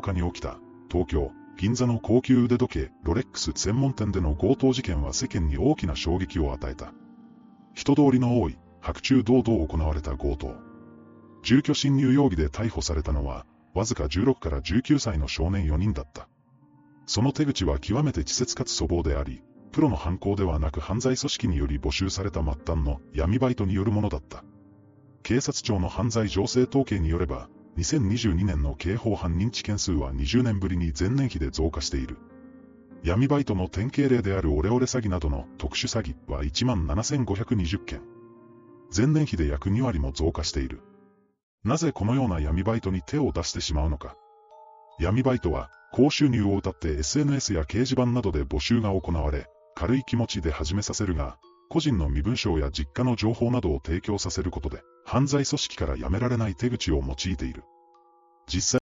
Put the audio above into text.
日に起きた、東京、銀座の高級腕時計、ロレックス専門店での強盗事件は世間に大きな衝撃を与えた。人通りの多い、白昼堂々行われた強盗。住居侵入容疑で逮捕されたのは、わずか16から19歳の少年4人だった。その手口は極めて稚拙かつ粗暴であり、プロの犯行ではなく犯罪組織により募集された末端の闇バイトによるものだった。警察庁の犯罪情勢統計によれば、2022年の刑法犯認知件数は20年ぶりに前年比で増加している。闇バイトの典型例であるオレオレ詐欺などの特殊詐欺は17,520件。前年比で約2割も増加している。なぜこのような闇バイトに手を出してしまうのか。闇バイトは、高収入を謳って SNS や掲示板などで募集が行われ、軽い気持ちで始めさせるが、個人の身分証や実家の情報などを提供させることで、犯罪組織からやめられない手口を用いている。実際